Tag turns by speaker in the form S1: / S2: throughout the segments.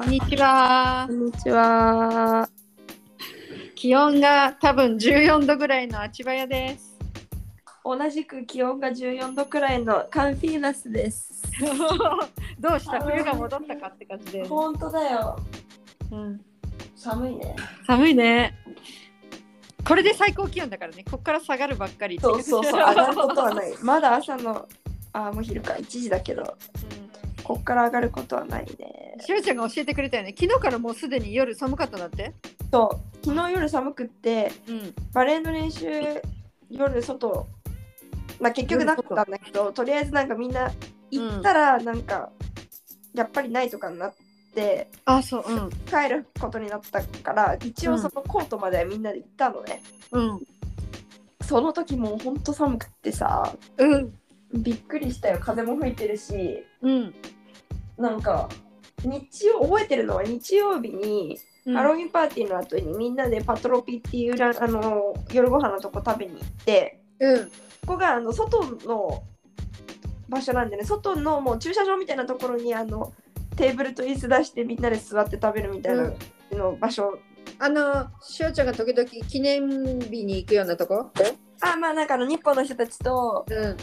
S1: こんにちは
S2: こ。んにちは。
S1: 気温が多分14度ぐらいのあちばやです。
S2: 同じく気温が14度くらいのカンフィーナスです。
S1: どうした？冬が戻ったかって感じで。
S2: 本当だよ。
S1: うん、
S2: 寒いね。
S1: 寒いね。これで最高気温だからね。ここから下がるばっかり。
S2: そうそうそう、上がることはない。まだ朝の、あー、もう昼か、1時だけど、
S1: うん
S2: こっから上がることはないね。
S1: しおちゃんが教えてくれたよね。昨日からもうすでに夜寒かったんだって？
S2: そう、昨日夜寒くって、
S1: うん。
S2: バレーの練習、夜外、まあ結局なかったんだけど、とりあえずなんかみんな行ったら、なんか、やっぱりないとかになって、
S1: あ、そう。うん。
S2: 帰ることになったから一応そのコートまではみんなで行ったのね、
S1: うん。
S2: その時もうほんと寒くってさ
S1: うん。
S2: びっくりしたよ風も吹いてるし
S1: うん。
S2: なんか日曜覚えてるのは日曜日に、
S1: うん
S2: ハロウィンパーティーの後にみんなでパトロピっていうラあの夜ご飯のとこ食べに行って
S1: うん。
S2: ここがあの外の場所なんでね外のもう駐車場みたいなところにあのテーブルと椅子出してみんなで座って食べるみたいなの場所
S1: あの、しおちゃんが時々記念日に行くようなとこ？
S2: あまあなんかあの日本の人たちと
S1: うん。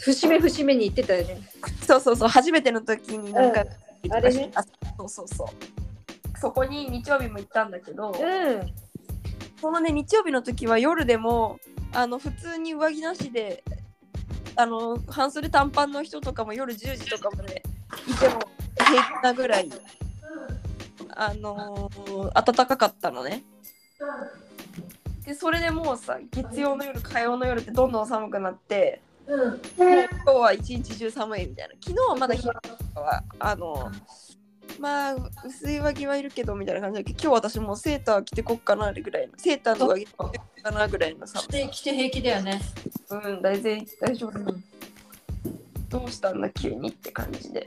S1: 節目節目に行ってたよね。
S2: そうそうそう初めての時になんか、
S1: うんあれね
S2: あそうそうそうそこに日曜日も行ったんだけど、
S1: うん。
S2: そのね日曜日の時は夜でもあの普通に上着なしであの半袖短パンの人とかも夜10時とかまでいても平気なぐらいあのー暖かかったのねでそれでもうさ月曜の夜火曜の夜ってどんどん寒くなって
S1: うん。
S2: 今日は一日中寒いみたいな昨日はまだ日はあのまあ薄い上着はいるけどみたいな感じだけど今日私もうセーター着てこっかなぐらいのセーターの上着着てこっかなぐらいの寒さ
S1: 来て平気だよね。
S2: うん大丈夫大丈夫どうしたんだ急にって感じで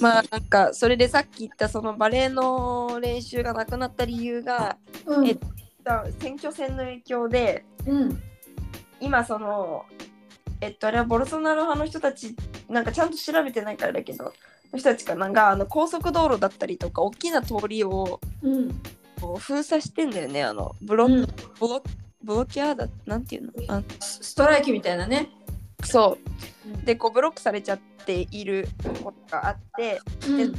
S2: まあなんかそれでさっき言ったそのバレエの練習がなくなった理由が、
S1: うん。
S2: えっと選挙戦の影響で
S1: うん。
S2: 今そのえっとあれはボルソナロ派の人たちなんかちゃんと調べてないからだけどの人たちかな？んかあの高速道路だったりとか大きな通りを
S1: うん。
S2: こう封鎖してんだよねあのブロ,、
S1: うん
S2: ブロブロキャーだなんていうの？あ
S1: ストライキみたいなね。
S2: そうでこうブロックされちゃっていることがあって
S1: うん。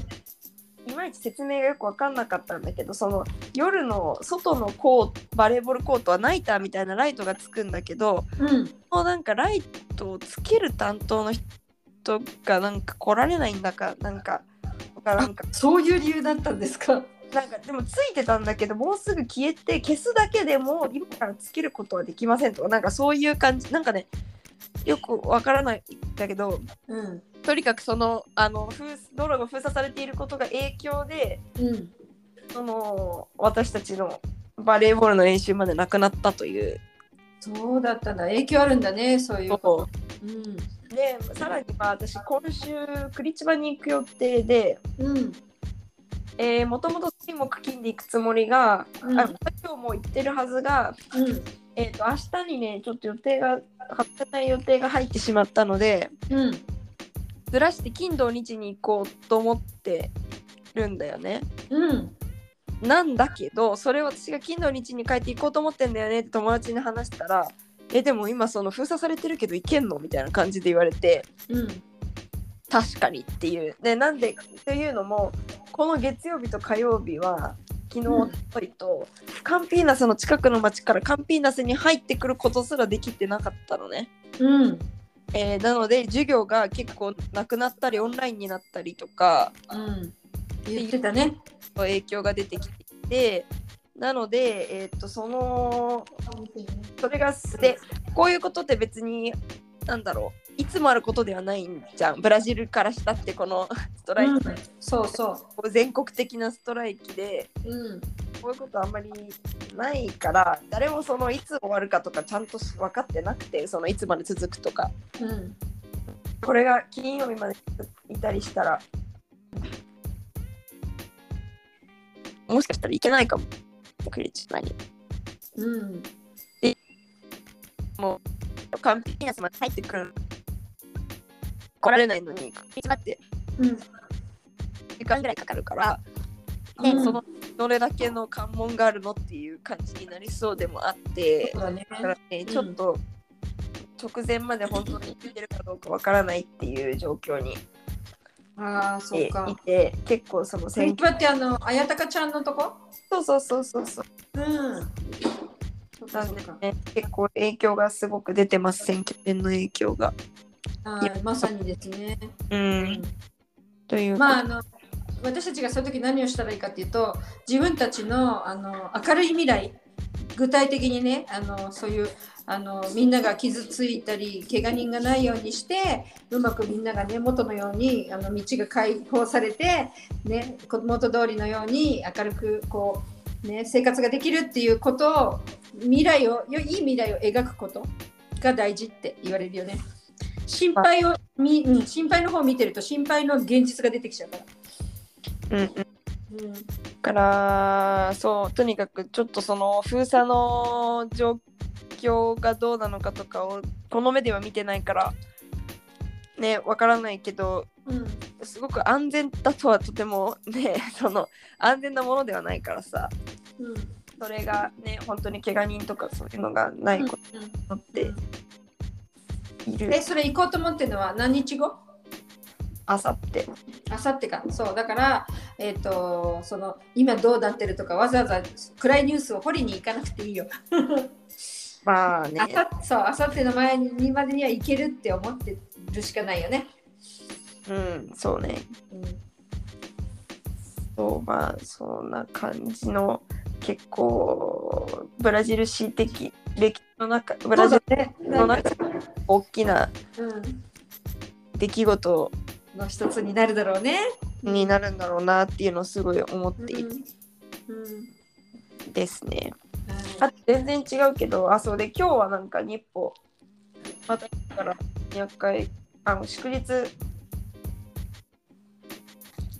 S2: いまいち説明がよく分かんなかったんだけどその夜の外のコートバレーボールコートはナイターみたいなライトがつくんだけど
S1: うん。
S2: もうなんかライトをつける担当の人がなんか来られないんだかなんかなんか
S1: そういう理由だったんですか？
S2: なんかでもついてたんだけどもうすぐ消えて消すだけでも今からつけることはできませんとかなんかそういう感じなんかねよくわからないんだけど
S1: うん。
S2: とにかくそのあの封道路が封鎖されていることが影響で
S1: うん。
S2: その私たちのバレーボールの練習までなくなったという
S1: そうだったんだ。影響あるんだね。そういう。
S2: こ
S1: うん。
S2: とでさらにまあ私今週クリチバに行く予定で
S1: うん。
S2: えー、もともと水木金で行くつもりが、
S1: うん
S2: あ今日も行ってるはずが、
S1: うん。
S2: えー、と明日にねちょっと予定が外せない予定が入ってしまったので
S1: うん。
S2: ずらして金土日に行こうと思ってるんだよね。
S1: うん。
S2: なんだけどそれを私が金土日に帰って行こうと思ってんだよねって友達に話したら「えでも今その封鎖されてるけど行けんの?」みたいな感じで言われて
S1: うん。
S2: 確かにっていう。でなんでっていうのもこの月曜日と火曜日は昨日
S1: うん
S2: おとといと、カンピーナスの近くの町からカンピーナスに入ってくることすらできてなかったのね。
S1: うん。
S2: えーなので授業が結構なくなったりオンラインになったりとか
S1: うん。言ってたね。
S2: 影響が出てきていてなので、えー、とそのそれがでこういうことって別になんだろういつもあることではないんじゃんブラジルからしたってこの ストライキ、
S1: うんそうそ
S2: 全国的なストライキで
S1: う。うん。
S2: こういうことあんまりないから誰もそのいつ終わるかとかちゃんと分かってなくてそのいつまで続くとか
S1: うん。
S2: これが金曜日までいたりしたらもしかしたらいけないかもクリチュナに
S1: うん。
S2: カンピーナスまで入ってくる。来られないのにクリチュナって
S1: うん。
S2: 時間ぐらいかかるから、
S1: うん。
S2: ねそのどれだけの関門があるのっていう感じになりそうでもあって。
S1: だ
S2: からねちょっと直前まで本当に行ってるかどうかわからないっていう状況に。
S1: ああそう
S2: い
S1: か
S2: て結構その選挙
S1: ってあの綾鷹ちゃんのとこ？
S2: そうそうそうそうそう。
S1: うん
S2: なんでね。結構影響がすごく出てます。選挙権の影響が。
S1: はいまさにですね。
S2: うん、という
S1: まああの私たちがそういう時何をしたらいいかっていうと自分たちのあの明るい未来具体的にねあのそういうあのみんなが傷ついたり怪我人がないようにしてうまくみんながね元のようにあの道が解放されて、ね、こ元通りのように明るくこう、ね、生活ができるっていうことを未来をよいい未来を描くことが大事って言われるよね。心配をみ、うん、心配の方を見てると心配の現実が出てきちゃうから。
S2: うんうん
S1: うん
S2: だからそうとにかくちょっとその封鎖の状況がどうなのかとかをこの目では見てないからねわからないけど
S1: うん
S2: すごく安全だとはとてもね その安全なものではないからさ
S1: うん
S2: それがね本当に怪我人とかそういうのがないことになっている。
S1: えそれ行こうと思ってるのは何日後？
S2: あさって
S1: あさってか。そうだから、えっとその今どうなってるとかわざわざ暗いニュースを掘りに行かなくていいよ。
S2: まあね。
S1: あさっての前にまでには行けるって思ってるしかないよね。
S2: うんそうね。
S1: うん
S2: そうまあそんな感じの結構ブラジル史的歴史の中ブラジル
S1: ね
S2: の中で大きな
S1: うん、
S2: 出来事
S1: の一つになるだろうね。
S2: になるんだろうなっていうのをすごい思ってい
S1: うん
S2: る
S1: うん。
S2: ですね。
S1: は
S2: あ全然違うけどあそうで今日はなん。か日報またから200回あの祝日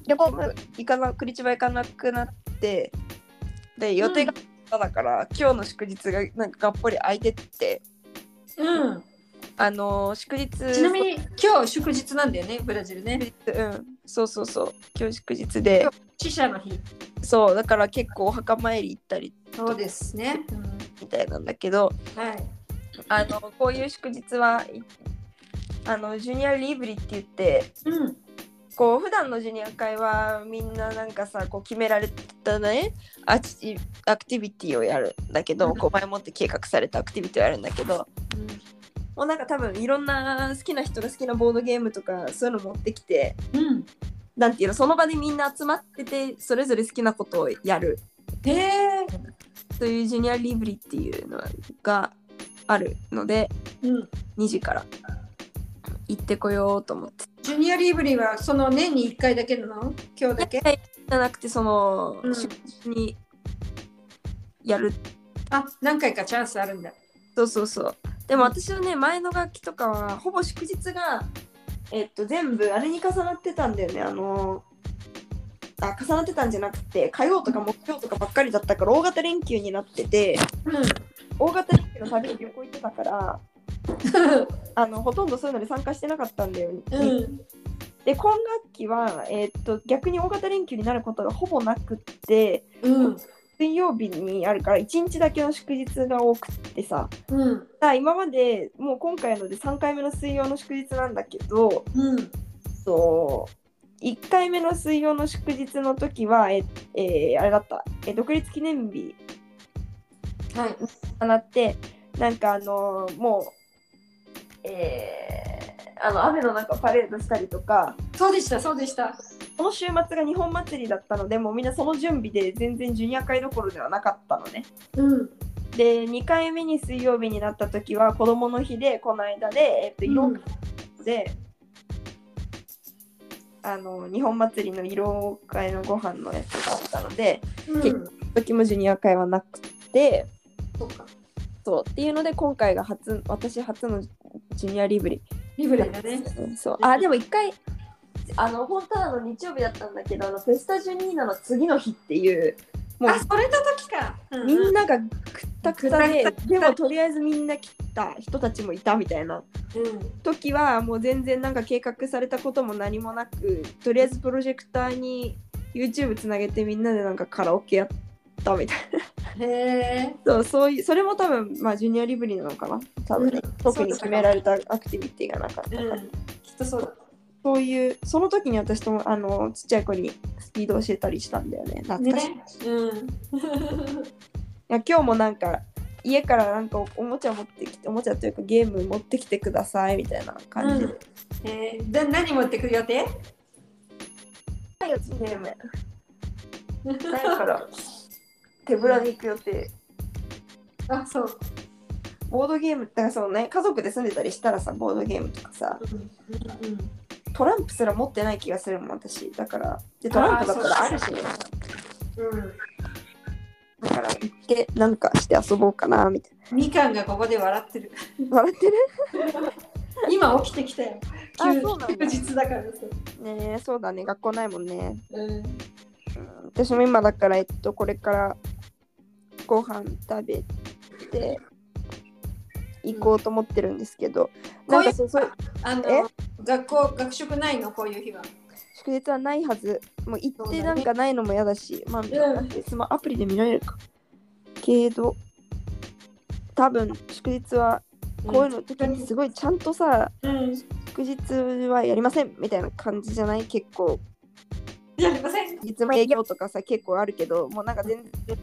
S2: 旅行も行かなクリチバ行かなくなってで予定がだから、今日の祝日がなんかがっぽり空いてって。
S1: いうん、
S2: あの祝日。
S1: ちなみに今日祝日なんだよねブラジルね。
S2: うん。そうそうそう。今日祝日で。
S1: 死者の日。
S2: そうだから結構お墓参り行ったり。
S1: そうですね。
S2: みたいなんだけど。
S1: うん、はい。
S2: あのこういう祝日はいあのジュニアリーブリって言って
S1: うん
S2: こう普段のジュニア会はみんななんかさこう決められたねアチアクティビティをやるんだけど、
S1: うん
S2: こう前もって計画されたアクティビティをやるんだけどもうなんか多分いろんな好きな人が好きなボードゲームとかそういうの持ってきて
S1: うん。
S2: なんていうのその場でみんな集まっててそれぞれ好きなことをやる
S1: へえ。
S2: というジュニアリーブリっていうのがあるので
S1: うん。
S2: 2時から行ってこようと思って。
S1: ジュニアリーブリーはその年に1回だけなの？今日だけ？
S2: じゃなくてその、
S1: うん。
S2: にやる。
S1: あ何回かチャンスあるんだ。
S2: そうそうそう。でも私はね前の楽器とかはほぼ祝日がえっと全部あれに重なってたんだよね。あのあ重なってたんじゃなくて火曜とか木曜とかばっかりだったから大型連休になってて大型連休の旅に旅行行ってたから あのほとんどそういうのに参加してなかったんだよね、
S1: うん。
S2: で今学期は、えっと逆に大型連休になることがほぼなくって
S1: うん。
S2: 水曜日にあるから1日だけの祝日が多くってさ
S1: うん。
S2: さ今までもう今回ので3回目の水曜の祝日なんだけど
S1: うん。
S2: そう1回目の水曜の祝日の時はえ、えーあれだった、え独立記念日
S1: はい。
S2: となってなんかあのーもうえーあの雨の中パレードしたりとか
S1: そうでした、そうでした。
S2: この週末が日本祭りだったのでもうみんなその準備で全然ジュニア会どころではなかったのね。
S1: うん。
S2: で2回目に水曜日になった時は子供の日でこの間で、えっと、色
S1: うん
S2: で、あの日本祭りの色会のご飯のやつがあったので
S1: うん。
S2: 時もジュニア会はなくて
S1: そうか。
S2: そうっていうので今回が初私初のジュニアリブリ
S1: リブレだね。
S2: そうあでも一回あの本当はあの日曜日だったんだけどあのフェスタジュニーナの次の日っていうもう
S1: あ、それの時か。
S2: みん
S1: な。
S2: ながくったくたででもとりあえずみんな来た人たちもいたみたいな
S1: うん
S2: 時はもう全然なんか計画されたことも何もなくとりあえずプロジェクターに YouTube つなげてみんなでなんかカラオケやったみたいな。
S1: へえ
S2: そうそういうそれも多分まあジュニアリブリなのかな？多分ね、
S1: うん。
S2: 特に決められたアクティビティがなかったから、
S1: うん。きっとそうだ。
S2: そういうその時に私とあのちっちゃい子にスピード教えたりしたんだよね。懐かしい、い
S1: ね。うん。
S2: や今日もなんか家からなんかおおもちゃ持ってきておもちゃというかゲーム持ってきてくださいみたいな感じで、
S1: えー、で何持ってくる予定？
S2: ないよゲーム。ないから手ぶらで行く予定。
S1: あそう。
S2: ボードゲームだからそうね家族で住んでたりしたらさボードゲームとかさ
S1: うんうん
S2: トランプすら持ってない気がするもん私。だからでトランプだったらあるしね。
S1: うん。
S2: だから行ってなんかして遊ぼうかなみたい
S1: みかんがここで笑ってる。
S2: な笑ってる？
S1: 今起きてきたよ。
S2: あ
S1: 休
S2: そうなんだ。
S1: 休日だからさ
S2: ねえそうだね。学校ないもんね、
S1: うん。
S2: うん、私も今だからえっとこれからご飯食べて行こうと思ってるんですけど、
S1: こういう
S2: なんかそうそう
S1: あの
S2: え？
S1: 学校学食ないの？こういう日は。
S2: 祝日はないはず。もう行ってなんかないのも嫌だしまあ、
S1: ん。
S2: だってスマアプリで見られるか。けど多分祝日はこういうの時にすごいちゃんとさ、
S1: うん。
S2: 祝日はやりませんみたいな感じじゃない？結構。
S1: やりません。
S2: いつも営業とかさ結構あるけどもうなんか全然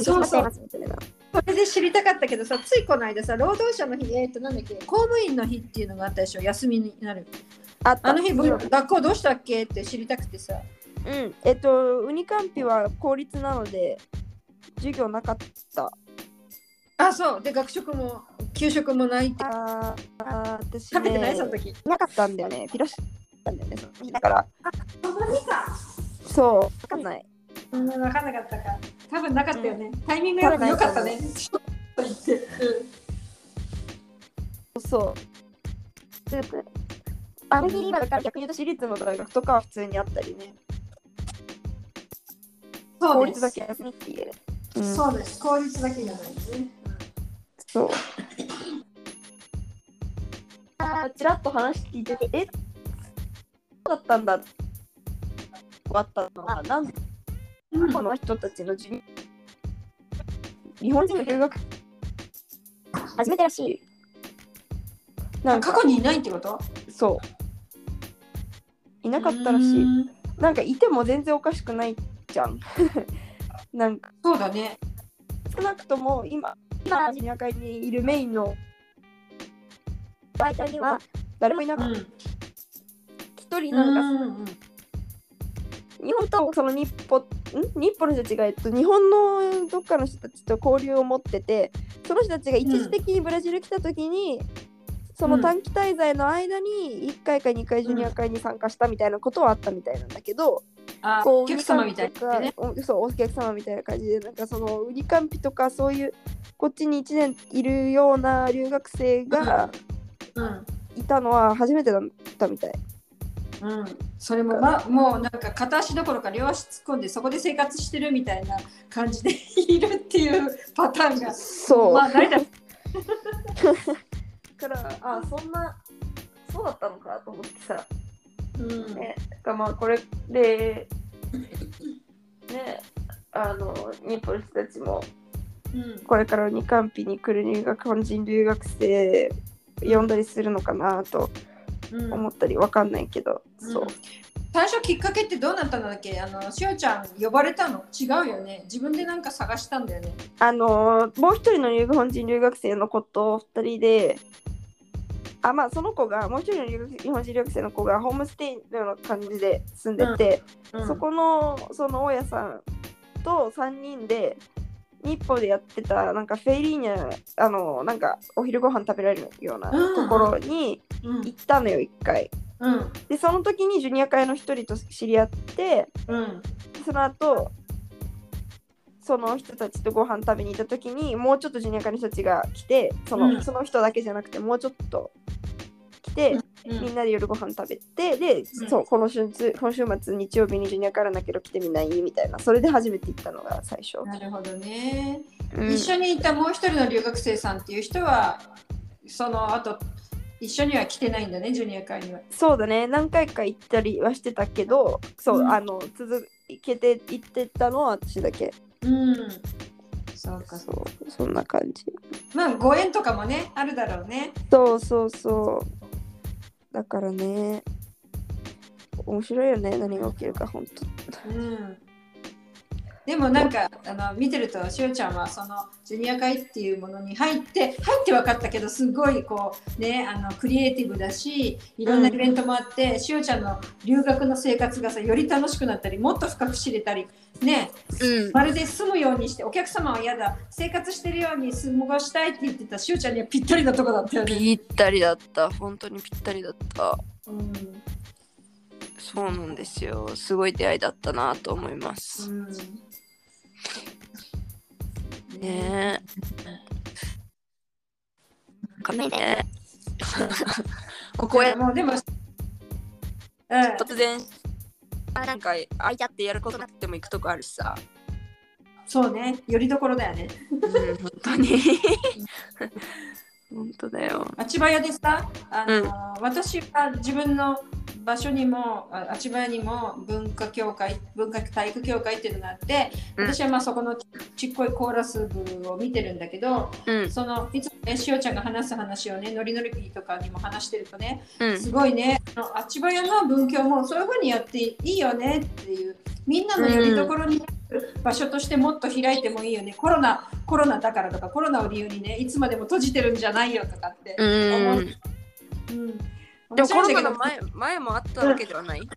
S1: そうそう。
S2: みたいな。
S1: それで知りたかったけどさついこの間さ労働者の日えっ、となんだっけ公務員の日っていうのがあったでしょ休みになる。
S2: あ
S1: あの日僕学校どうしたっけって知りたくてさ。
S2: うん。えっとウニカンピは公立なので授業なかった。
S1: あそう。で学食も給食もないって。
S2: あーあー私、ね、
S1: 食べてない？その時。
S2: なかったんだよね。ピロシたんだよねその日。だから。
S1: その日か。
S2: そう。わかんない。
S1: うん分かんなかったか多分なかったよね、タイミングよかったね。ちょっと言って、
S2: そうであの日今だから逆に言うと私立の大学とかは普通にあったりね。
S1: そうです。
S2: 公立だけ休みって言える、う。ん、
S1: そうです。効率だけじゃないですね、
S2: そう。あちらっと話聞いてて、えそうだったんだ？終わったのは、なんで
S1: うん
S2: この人たちの日本人の留学初めてらしい。なんか
S1: 過去にいないってこと
S2: そう。いなかったらしい。なんかいても全然おかしくないじゃん。なんか
S1: そうだね
S2: 少なくとも今、今ジニア会にいるメインのバイトには誰もいなかった。
S1: うん
S2: 一人なんか
S1: う
S2: 日本とその日本ん？日本の人たちが、えっと、日本のどっかの人たちと交流を持っててその人たちが一時的にブラジル来た時に、その短期滞在の間に1回か2回ジュニア会に参加したみたいなことはあったみたいなんだけど、う
S1: お客様みたいなね。
S2: おそうお客様みたいな感じでなんかそのウニカンピとかそういうこっちに1年いるような留学生が
S1: うん。
S2: いたのは初めてだったみたい。
S1: うん、それも、ま、もうなんか片足どころか両足突っ込んでそこで生活してるみたいな感じでいるっていうパターンが
S2: そう、
S1: まあ成り立
S2: からあそんなそうだったのかと思ってさ、
S1: つ、うん。
S2: ね、がまあこれでねあの日本の人たちも
S1: うん。
S2: これから二カンピに来る入学本人留学生呼んだりするのかなと
S1: うん
S2: 思ったりわかんないけど、そう。
S1: うん最初きっかけってどうなったんだっけ？あのしおちゃん呼ばれたの？違うよね。自分でなんか探したんだよね。
S2: あのもう一人の留本人留学生の子と二人であまあその子がもう一人の留学日本人留学生の子がホームステイのような感じで住んでて、
S1: うん。
S2: そこのその大家さんと3人で日本でやってたなんかフェイリーニャあのなんかお昼ご飯食べられるような
S1: うん。
S2: ところに
S1: うん。
S2: 行ったのよ一回。
S1: うん。
S2: でその時にジュニア会の一人と知り合って
S1: うん。
S2: その後その人たちとご飯食べに行った時にもうちょっとジュニア会の人たちが来てその,、
S1: うん。
S2: その人だけじゃなくてもうちょっと来て、
S1: うんうん
S2: みんなで夜ご飯食べてで、
S1: うん。
S2: そうこの週末今週末日曜日にジュニアからだけど来てみない？みたいな。それで初めて行ったのが最初、
S1: なるほどね。
S2: うん。
S1: 一緒にいたもう一人の留学生さんっていう人は、その後、一緒には来てないんだね、ジュニア会には。
S2: そうだね。何回か行ったりはしてたけどそう、
S1: うん。
S2: あの続けて行ってたのは私だけ。
S1: うん。そうか。
S2: そうそんな感じ。
S1: まあ、ご縁とかもね、あるだろうね。
S2: そうそうそうだからね面白いよね何が起きるか本当
S1: うん。でもなんかあの見てるとしおちゃんはそのジュニア会っていうものに入って入って分かったけどすごいこうねあのクリエイティブだしいろんなイベントもあって、しおちゃんの留学の生活がさより楽しくなったりもっと深く知れたりね。
S2: うん。
S1: まるで住むようにしてお客様は嫌だ生活してるように過ごしたいって言ってたしおちゃんにはぴったりなとこだったよね。
S2: ぴったりだった。本当にぴったりだった。
S1: うん
S2: そうなんですよ。すごい出会いだったなと思います、
S1: うん。
S2: ね。えかめね。ここへ。
S1: もうでも、うん、
S2: 突然なんかあいやってやることなくても行くとこあるしさ、
S1: そうね。よりどころだよね。
S2: うん、本当に。本当だよ。
S1: あちばやでさあの、私は自分の場所にもああちばやにも文化協会文化体育協会っていうのがあって
S2: うん。
S1: 私はまあそこのちちっこいコーラス部を見てるんだけど
S2: うん。
S1: そのいつもねしおちゃんが話す話をねノリノリピーとかにも話してるとね
S2: うん。
S1: すごいねあちばやの文教もそういうふうにやっていいよねっていうみんなのよりどころになる場所としてもっと開いてもいいよね、コロナコロナだからとかコロナを理由にねいつまでも閉じてるんじゃないよとかって
S2: うん。
S1: 思う。うん、
S2: でもコロナの前前もあったわけではない、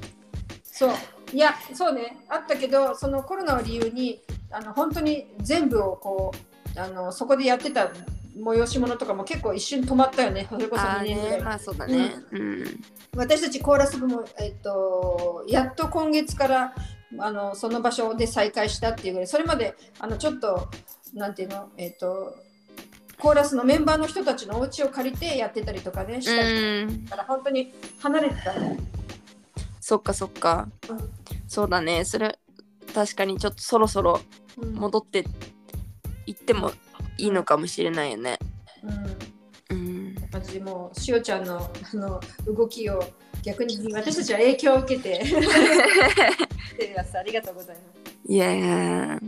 S1: そう。いやそうね。あったけどそのコロナを理由にあの本当に全部をこうあのそこでやってた催し物とかも結構一瞬止まったよね。それこそ2
S2: ああ
S1: 年ぐらい、
S2: ねまあそうだね。うん。
S1: 私たちコーラス部も、えっと、やっと今月からあのその場所で再開したっていうぐらい。それまであのちょっとなんていうの？えっとコーラスのメンバーの人たちのお家を借りてやってたりとかねしたり
S2: うん。
S1: から本当に離れてたね。
S2: そっかそっか、
S1: うん
S2: そうだね。それ確かにちょっとそろそろ
S1: うん。
S2: 戻って行ってもいいのかもしれないよね。
S1: うん。
S2: うん。
S1: マジでもうしおちゃんのあの動きを逆に私たちは影響を受けて。ありがとうございます。
S2: いや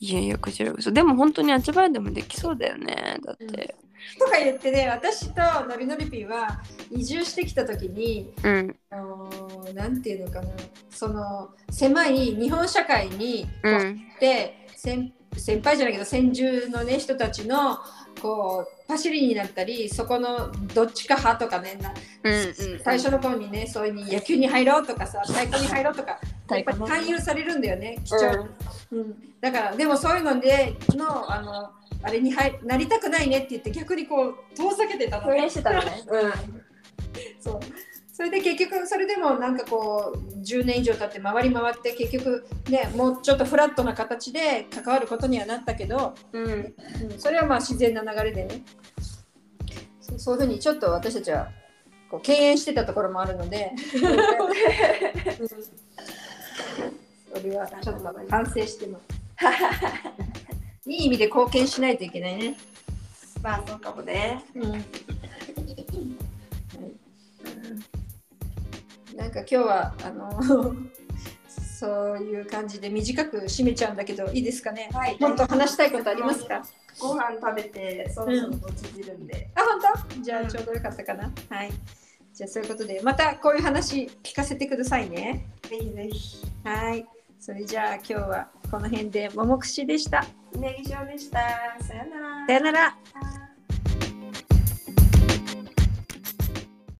S2: いやいやこちらこそ。でも本当にあちばいでもできそうだよね。だって。
S1: とか言ってね私とのりのりぴーは移住してきた時に
S2: うん。
S1: あのーなんていうのかなその狭い日本社会にこ
S2: う
S1: うんで先先輩じゃないけど先住のね人たちのこうパシリになったりそこのどっちか派とかねな
S2: うんうん。
S1: 最初の頃にねそういうに野球に入ろうとかさ太鼓に入ろうとかやっぱり勧誘されるんだよね貴重、うん。だからでもそういうのでのあのあれに入なりたくないねって言って逆にこう遠ざけてたのね。
S2: してたのねうん。
S1: そう。それで結局それでもなんかこう10年以上経って回り回って結局ねもうちょっとフラットな形で関わることにはなったけど、
S2: うん。
S1: うん、それはまあ自然な流れでね。そうそういうふうにちょっと私たちはこう敬遠してたところもあるので、うんそれはちょっと反省してます。いい意味で貢献しないといけないね。
S2: まあそうかもね
S1: うんはいなんか今日はあの そういう感じで短く締めちゃうんだけどいいですかね？
S2: はい
S1: もっと話したいことありますか？
S2: ご飯食べてそろそろ落ちてるんで、
S1: あ本当？じゃあちょうどよかったかな。はい。じゃあそういうことでまたこういう話聞かせてくださいね。
S2: ぜひぜひ
S1: はい。それじゃあ今日はこの辺でももくしでした。
S2: ネギ塩でしたさよなら
S1: さよなら。
S2: は